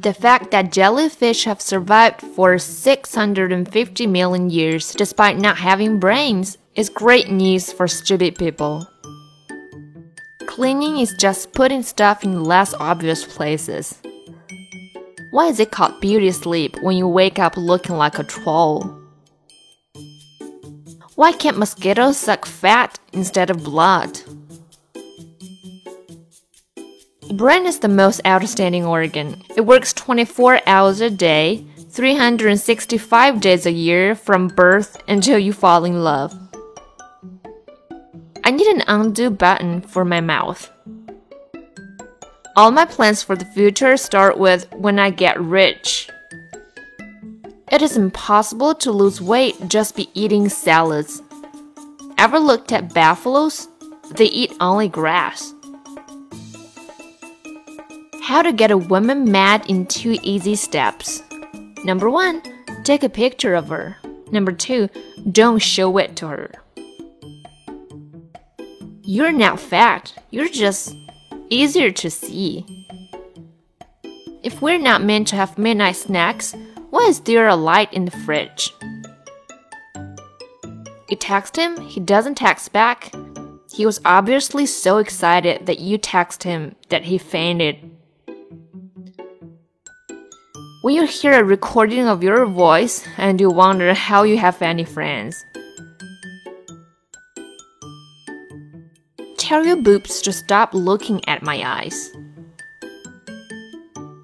The fact that jellyfish have survived for 650 million years despite not having brains is great news for stupid people. Cleaning is just putting stuff in less obvious places. Why is it called beauty sleep when you wake up looking like a troll? Why can't mosquitoes suck fat instead of blood? Brain is the most outstanding organ. It works 24 hours a day, 365 days a year from birth until you fall in love. I need an undo button for my mouth. All my plans for the future start with when I get rich. It is impossible to lose weight just by eating salads. Ever looked at buffaloes? They eat only grass. How to get a woman mad in two easy steps. Number one, take a picture of her. Number two, don't show it to her. You're not fat, you're just easier to see. If we're not meant to have midnight snacks, why is there a light in the fridge? You text him, he doesn't text back. He was obviously so excited that you text him that he fainted. When you hear a recording of your voice and you wonder how you have any friends. Tell your boobs to stop looking at my eyes.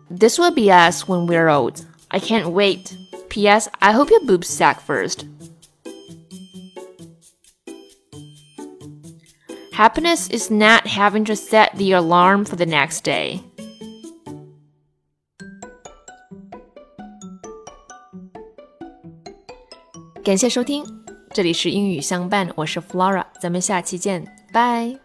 This will be us when we're old. I can't wait. P.S. I hope your boobs sack first. Happiness is not having to set the alarm for the next day. 感谢收听，这里是英语相伴，我是 Flora，咱们下期见，拜。